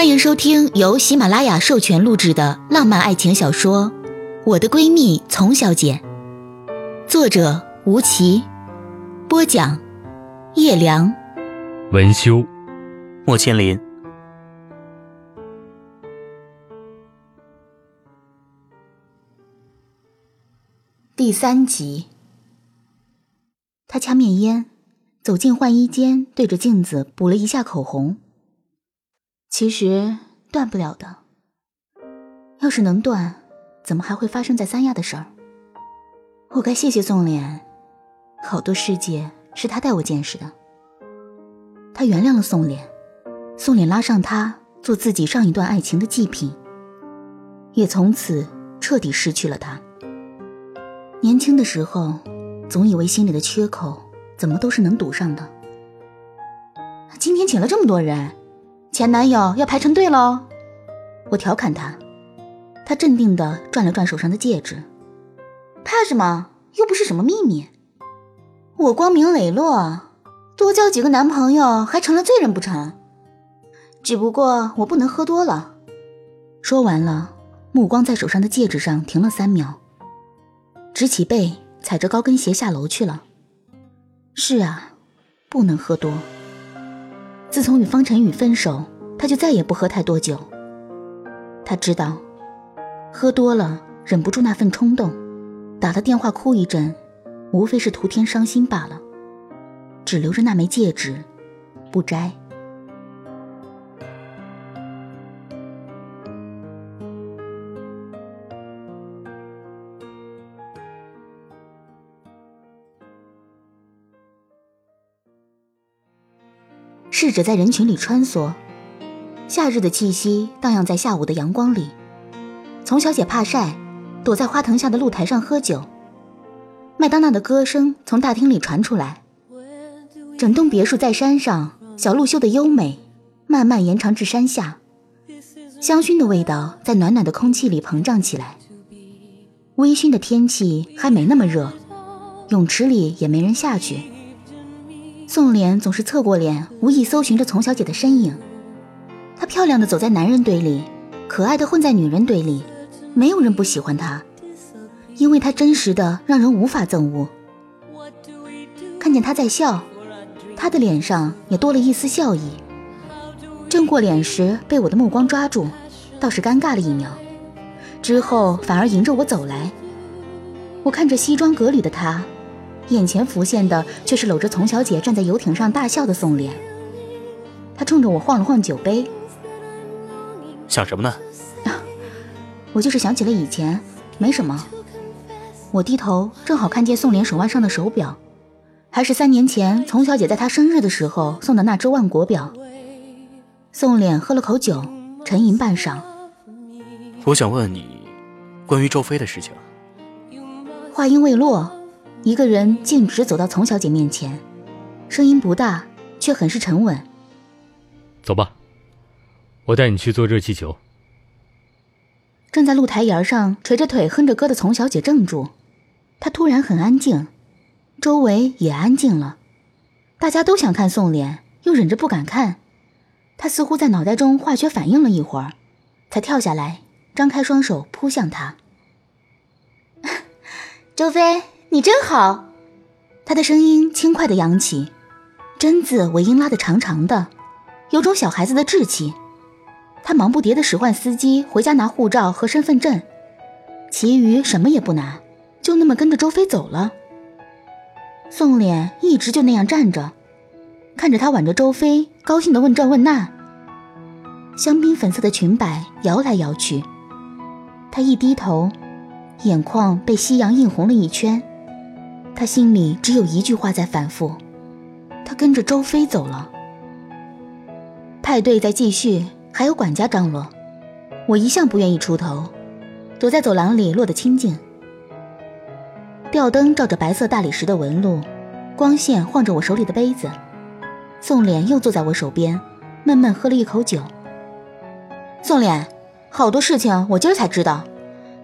欢迎收听由喜马拉雅授权录制的浪漫爱情小说《我的闺蜜丛小姐》，作者吴奇，播讲叶良，文修，莫千林。第三集，他掐灭烟，走进换衣间，对着镜子补了一下口红。其实断不了的。要是能断，怎么还会发生在三亚的事儿？我该谢谢宋濂，好多世界是他带我见识的。他原谅了宋濂，宋濂拉上他做自己上一段爱情的祭品，也从此彻底失去了他。年轻的时候，总以为心里的缺口怎么都是能堵上的。今天请了这么多人。前男友要排成队喽！我调侃他，他镇定地转了转手上的戒指，怕什么？又不是什么秘密。我光明磊落，多交几个男朋友还成了罪人不成？只不过我不能喝多了。说完了，目光在手上的戒指上停了三秒，直起背，踩着高跟鞋下楼去了。是啊，不能喝多。自从与方辰宇分手，他就再也不喝太多酒。他知道，喝多了忍不住那份冲动，打了电话哭一阵，无非是图添伤心罢了。只留着那枚戒指，不摘。试着在人群里穿梭，夏日的气息荡漾在下午的阳光里。丛小姐怕晒，躲在花藤下的露台上喝酒。麦当娜的歌声从大厅里传出来。整栋别墅在山上，小路修得优美，慢慢延长至山下。香薰的味道在暖暖的空气里膨胀起来。微醺的天气还没那么热，泳池里也没人下去。宋濂总是侧过脸，无意搜寻着丛小姐的身影。她漂亮的走在男人堆里，可爱的混在女人堆里，没有人不喜欢她，因为她真实的让人无法憎恶。看见她在笑，她的脸上也多了一丝笑意。正过脸时被我的目光抓住，倒是尴尬了一秒，之后反而迎着我走来。我看着西装革履的她。眼前浮现的却是搂着丛小姐站在游艇上大笑的宋濂。他冲着我晃了晃酒杯，想什么呢？我就是想起了以前，没什么。我低头正好看见宋濂手腕上的手表，还是三年前丛小姐在她生日的时候送的那只万国表。宋濂喝了口酒，沉吟半晌。我想问你，关于周飞的事情。话音未落。一个人径直走到丛小姐面前，声音不大，却很是沉稳。走吧，我带你去坐热气球。正在露台沿上垂着腿哼着歌的丛小姐怔住，她突然很安静，周围也安静了。大家都想看宋濂，又忍着不敢看。她似乎在脑袋中化学反应了一会儿，才跳下来，张开双手扑向他。周飞。你真好，他的声音轻快的扬起，真字尾音拉得长长的，有种小孩子的稚气。他忙不迭的使唤司机回家拿护照和身份证，其余什么也不拿，就那么跟着周飞走了。宋濂一直就那样站着，看着他挽着周飞，高兴的问这问那。香槟粉色的裙摆摇来摇去，他一低头，眼眶被夕阳映红了一圈。他心里只有一句话在反复：他跟着周飞走了。派对在继续，还有管家张罗。我一向不愿意出头，躲在走廊里落得清静。吊灯照着白色大理石的纹路，光线晃着我手里的杯子。宋濂又坐在我手边，闷闷喝了一口酒。宋濂，好多事情我今儿才知道，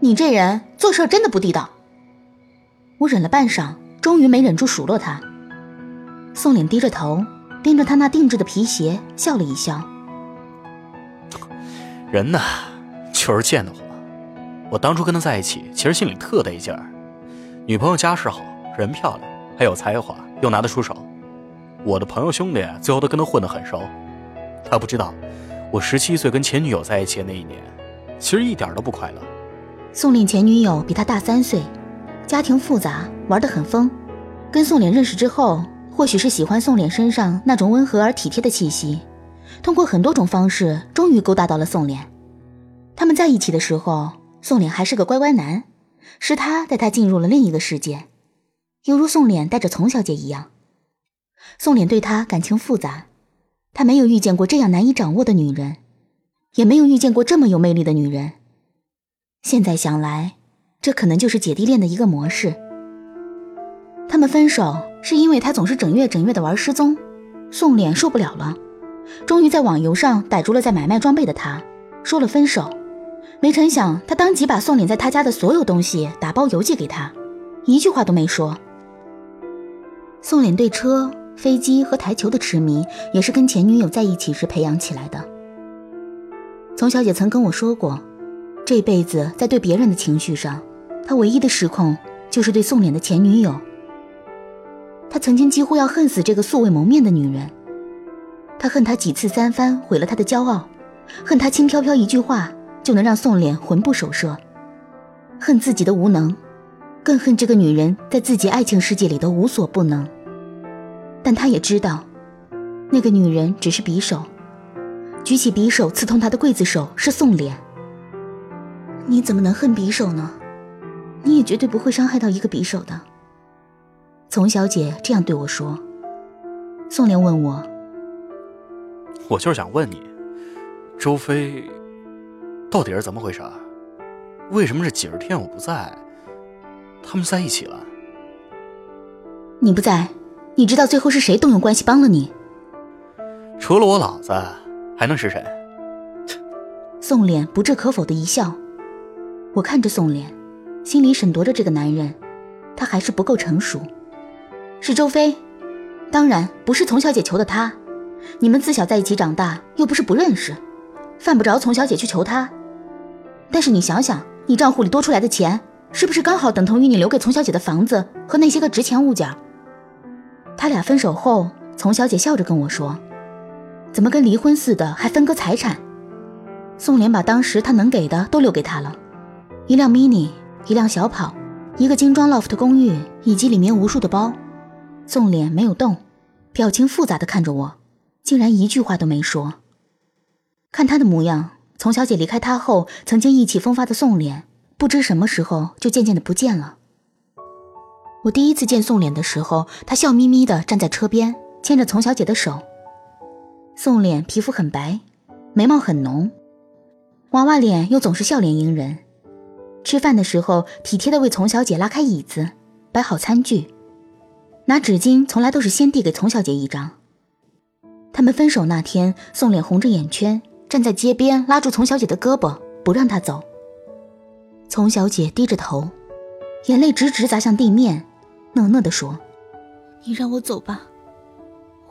你这人做事真的不地道。我忍了半晌，终于没忍住数落他。宋凛低着头，盯着他那定制的皮鞋，笑了一笑。人呢，就是贱得慌。我当初跟他在一起，其实心里特得劲儿。女朋友家世好，人漂亮，还有才华，又拿得出手。我的朋友兄弟最后都跟他混得很熟。他不知道，我十七岁跟前女友在一起的那一年，其实一点都不快乐。宋凛前女友比他大三岁，家庭复杂，玩得很疯。跟宋濂认识之后，或许是喜欢宋濂身上那种温和而体贴的气息，通过很多种方式，终于勾搭到了宋濂。他们在一起的时候，宋濂还是个乖乖男，是他带他进入了另一个世界，犹如宋濂带着丛小姐一样。宋濂对他感情复杂，他没有遇见过这样难以掌握的女人，也没有遇见过这么有魅力的女人。现在想来，这可能就是姐弟恋的一个模式。他们分手是因为他总是整月整月的玩失踪，宋脸受不了了，终于在网游上逮住了在买卖装备的他，说了分手。没成想，他当即把宋脸在他家的所有东西打包邮寄给他，一句话都没说。宋脸对车。飞机和台球的痴迷也是跟前女友在一起时培养起来的。丛小姐曾跟我说过，这辈子在对别人的情绪上，她唯一的失控就是对宋脸的前女友。他曾经几乎要恨死这个素未谋面的女人，他恨她几次三番毁了他的骄傲，恨她轻飘飘一句话就能让宋濂魂不守舍，恨自己的无能，更恨这个女人在自己爱情世界里的无所不能。但他也知道，那个女人只是匕首，举起匕首刺痛他的刽子手是宋濂。你怎么能恨匕首呢？你也绝对不会伤害到一个匕首的。丛小姐这样对我说。宋濂问我：“我就是想问你，周飞到底是怎么回事？为什么这几十天我不在，他们在一起了？你不在。”你知道最后是谁动用关系帮了你？除了我老子，还能是谁？宋濂不置可否的一笑。我看着宋濂，心里审夺着这个男人，他还是不够成熟。是周飞，当然不是丛小姐求的他。你们自小在一起长大，又不是不认识，犯不着丛小姐去求他。但是你想想，你账户里多出来的钱，是不是刚好等同于你留给丛小姐的房子和那些个值钱物件？他俩分手后，丛小姐笑着跟我说：“怎么跟离婚似的，还分割财产？”宋濂把当时他能给的都留给他了，一辆 mini，一辆小跑，一个精装 loft 公寓，以及里面无数的包。宋脸没有动，表情复杂的看着我，竟然一句话都没说。看他的模样，丛小姐离开他后，曾经意气风发的宋脸，不知什么时候就渐渐的不见了。我第一次见宋脸的时候，他笑眯眯的站在车边，牵着丛小姐的手。宋脸皮肤很白，眉毛很浓，娃娃脸又总是笑脸迎人。吃饭的时候，体贴的为丛小姐拉开椅子，摆好餐具，拿纸巾从来都是先递给丛小姐一张。他们分手那天，宋脸红着眼圈站在街边，拉住丛小姐的胳膊，不让她走。丛小姐低着头，眼泪直直砸向地面。讷讷地说：“你让我走吧，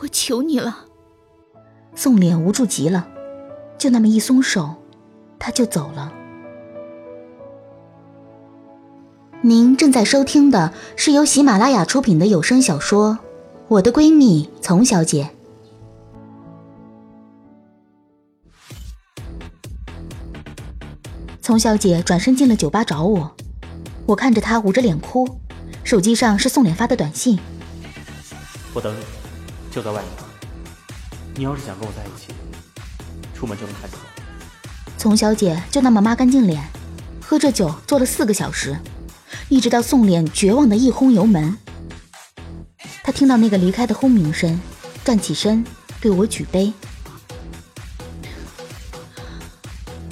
我求你了。”宋脸无助极了，就那么一松手，他就走了。您正在收听的是由喜马拉雅出品的有声小说《我的闺蜜丛小姐》。丛小姐转身进了酒吧找我，我看着她捂着脸哭。手机上是宋脸发的短信：“我等你，就在外面。你要是想跟我在一起，出门就能看见我。”丛小姐就那么抹干净脸，喝着酒坐了四个小时，一直到宋脸绝望的一轰油门。他听到那个离开的轰鸣声，站起身对我举杯：“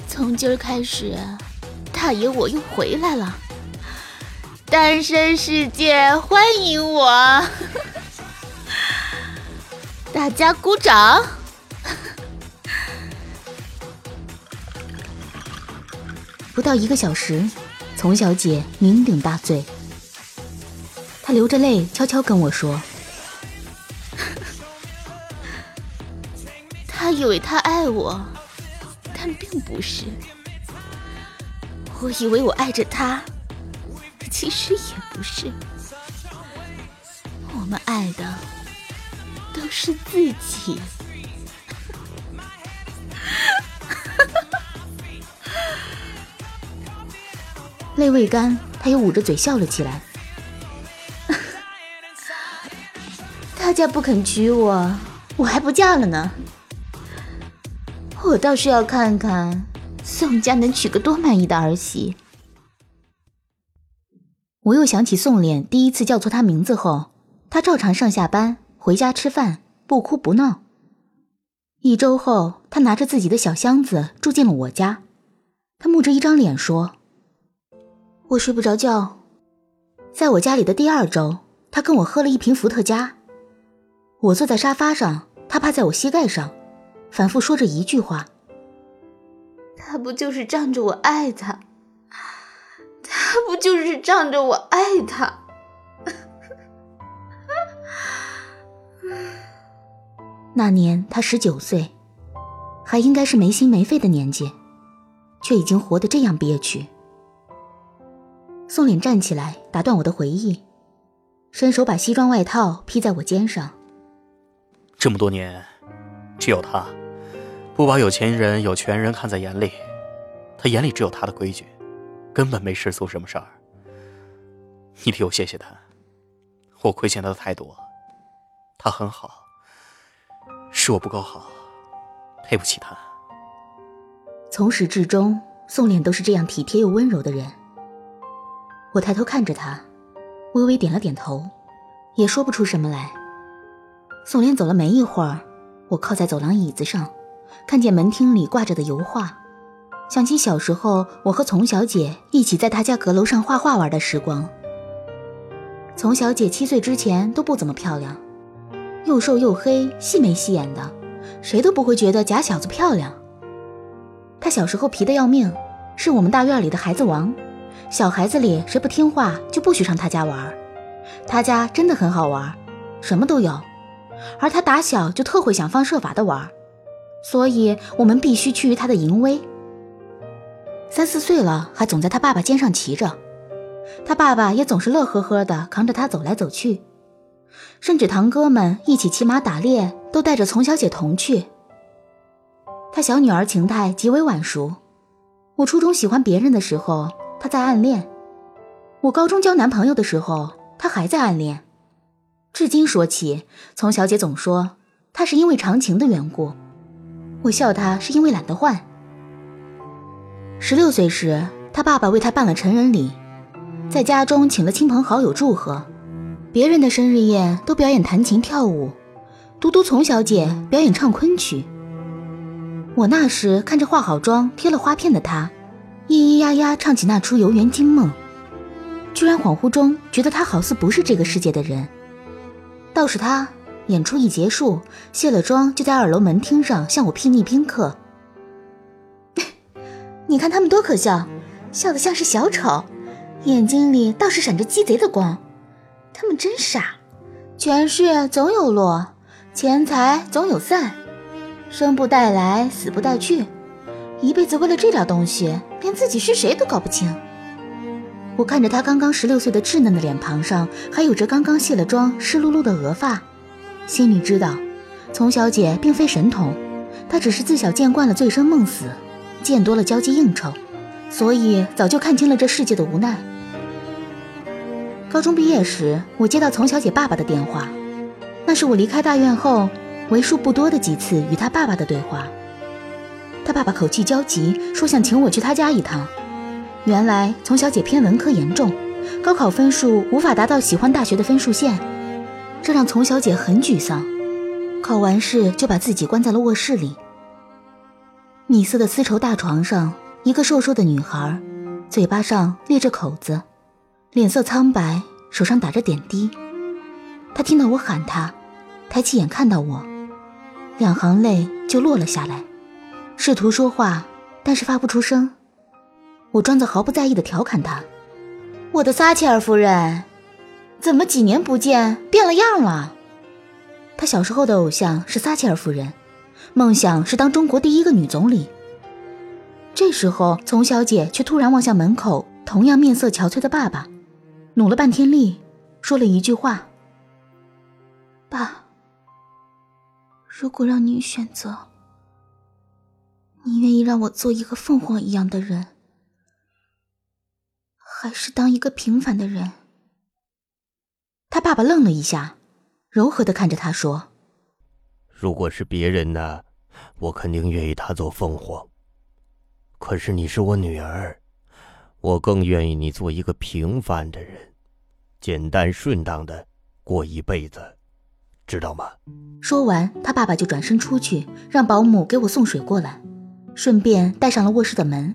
从今儿开始，大爷我又回来了。”单身世界欢迎我，大家鼓掌。不到一个小时，丛小姐酩酊大醉，她流着泪悄悄跟我说：“ 他以为他爱我，但并不是。我以为我爱着他，其实也不是。我们爱的都是自己。泪未干，他又捂着嘴笑了起来。他家不肯娶我，我还不嫁了呢。我倒是要看看宋家能娶个多满意的儿媳。我又想起宋濂第一次叫错他名字后，他照常上下班、回家吃饭，不哭不闹。一周后，他拿着自己的小箱子住进了我家。他木着一张脸说。我睡不着觉，在我家里的第二周，他跟我喝了一瓶伏特加。我坐在沙发上，他趴在我膝盖上，反复说着一句话：“他不就是仗着我爱他？他不就是仗着我爱他？” 那年他十九岁，还应该是没心没肺的年纪，却已经活得这样憋屈。宋濂站起来，打断我的回忆，伸手把西装外套披在我肩上。这么多年，只有他，不把有钱人、有权人看在眼里，他眼里只有他的规矩，根本没世俗什么事儿。你替我谢谢他，我亏欠他的太多，他很好，是我不够好，配不起他。从始至终，宋濂都是这样体贴又温柔的人。我抬头看着他，微微点了点头，也说不出什么来。宋莲走了没一会儿，我靠在走廊椅子上，看见门厅里挂着的油画，想起小时候我和丛小姐一起在她家阁楼上画画玩的时光。丛小姐七岁之前都不怎么漂亮，又瘦又黑，细眉细眼的，谁都不会觉得假小子漂亮。她小时候皮得要命，是我们大院里的孩子王。小孩子里谁不听话就不许上他家玩，他家真的很好玩，什么都有，而他打小就特会想方设法的玩，所以我们必须趋于他的淫威。三四岁了还总在他爸爸肩上骑着，他爸爸也总是乐呵呵的扛着他走来走去，甚至堂哥们一起骑马打猎都带着丛小姐同去。他小女儿情态极为晚熟，我初中喜欢别人的时候。他在暗恋，我高中交男朋友的时候，他还在暗恋。至今说起，丛小姐总说他是因为长情的缘故，我笑他是因为懒得换。十六岁时，他爸爸为他办了成人礼，在家中请了亲朋好友祝贺，别人的生日宴都表演弹琴跳舞，独独丛小姐表演唱昆曲。我那时看着化好妆、贴了花片的他。咿咿呀呀唱起那出《游园惊梦》，居然恍惚中觉得他好似不是这个世界的人。倒是他，演出一结束，卸了妆就在二楼门厅上向我睥睨宾客。你看他们多可笑，笑得像是小丑，眼睛里倒是闪着鸡贼的光。他们真傻，权势总有落，钱财总有散，生不带来，死不带去。一辈子为了这点东西，连自己是谁都搞不清。我看着他刚刚十六岁的稚嫩的脸庞上，还有着刚刚卸了妆、湿漉漉的额发，心里知道，丛小姐并非神童，她只是自小见惯了醉生梦死，见多了交际应酬，所以早就看清了这世界的无奈。高中毕业时，我接到丛小姐爸爸的电话，那是我离开大院后为数不多的几次与他爸爸的对话。他爸爸口气焦急，说想请我去他家一趟。原来丛小姐偏文科严重，高考分数无法达到喜欢大学的分数线，这让丛小姐很沮丧。考完试就把自己关在了卧室里。米色的丝绸大床上，一个瘦瘦的女孩，嘴巴上裂着口子，脸色苍白，手上打着点滴。她听到我喊她，抬起眼看到我，两行泪就落了下来。试图说话，但是发不出声。我装作毫不在意的调侃他：“我的撒切尔夫人，怎么几年不见变了样了？”他小时候的偶像是撒切尔夫人，梦想是当中国第一个女总理。这时候，丛小姐却突然望向门口，同样面色憔悴的爸爸，努了半天力，说了一句话：“爸，如果让你选择，你愿意让我做一个凤凰一样的人，还是当一个平凡的人？”他爸爸愣了一下，柔和的看着他说：“如果是别人呢，我肯定愿意他做凤凰。”可是你是我女儿，我更愿意你做一个平凡的人，简单顺当的过一辈子，知道吗？说完，他爸爸就转身出去，让保姆给我送水过来，顺便带上了卧室的门。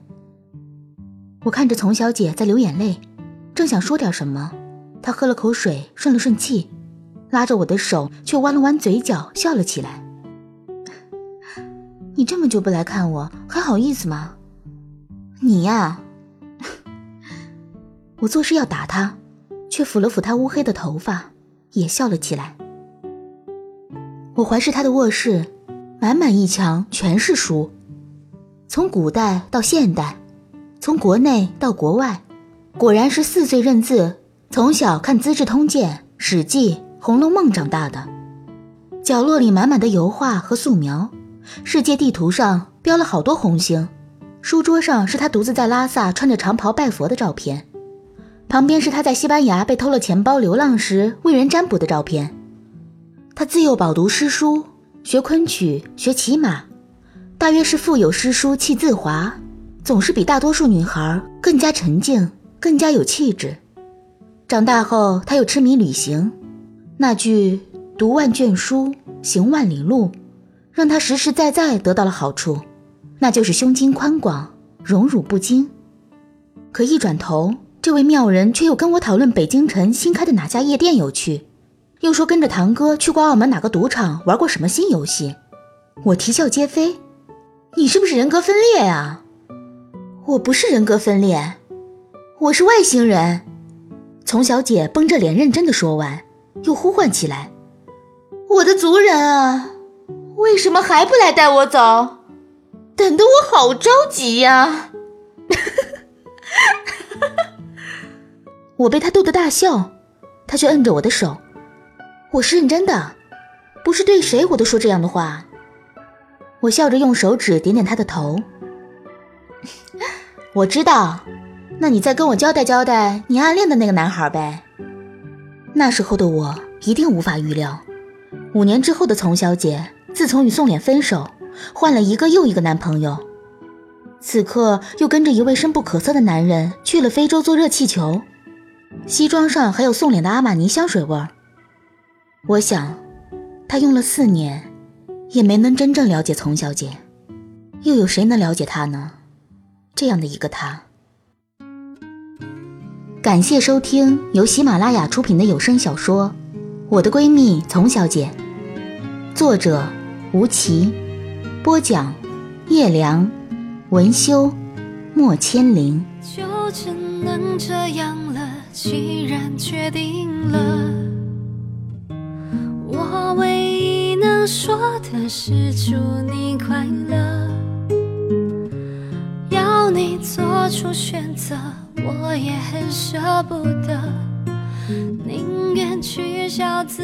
我看着丛小姐在流眼泪，正想说点什么，她喝了口水，顺了顺气，拉着我的手，却弯了弯嘴角，笑了起来。你这么久不来看我，还好意思吗？你呀，我做事要打他，却抚了抚他乌黑的头发，也笑了起来。我环视他的卧室，满满一墙全是书，从古代到现代，从国内到国外，果然是四岁认字，从小看《资治通鉴》《史记》《红楼梦》长大的。角落里满满的油画和素描，世界地图上标了好多红星。书桌上是他独自在拉萨穿着长袍拜佛的照片，旁边是他在西班牙被偷了钱包流浪时为人占卜的照片。他自幼饱读诗书，学昆曲，学骑马，大约是腹有诗书气自华，总是比大多数女孩更加沉静，更加有气质。长大后，他又痴迷旅行，那句“读万卷书，行万里路”，让他实实在在得到了好处。那就是胸襟宽广，荣辱不惊。可一转头，这位妙人却又跟我讨论北京城新开的哪家夜店有趣，又说跟着堂哥去过澳门哪个赌场玩过什么新游戏。我啼笑皆非。你是不是人格分裂啊？我不是人格分裂，我是外星人。丛小姐绷着脸认真的说完，又呼唤起来：“我的族人啊，为什么还不来带我走？”等得我好着急呀！我被他逗得大笑，他却摁着我的手。我是认真的，不是对谁我都说这样的话。我笑着用手指点点他的头。我知道，那你再跟我交代交代你暗恋的那个男孩呗。那时候的我一定无法预料，五年之后的丛小姐，自从与宋脸分手。换了一个又一个男朋友，此刻又跟着一位深不可测的男人去了非洲做热气球，西装上还有宋脸的阿玛尼香水味儿。我想，他用了四年，也没能真正了解丛小姐，又有谁能了解她呢？这样的一个她。感谢收听由喜马拉雅出品的有声小说《我的闺蜜丛小姐》，作者吴奇。播讲：叶良，文修，莫千灵。就只能这样了，既然决定了，想说的是祝你快乐。要你做出选择，我也很舍不得，宁愿取消资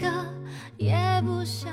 格，也不想。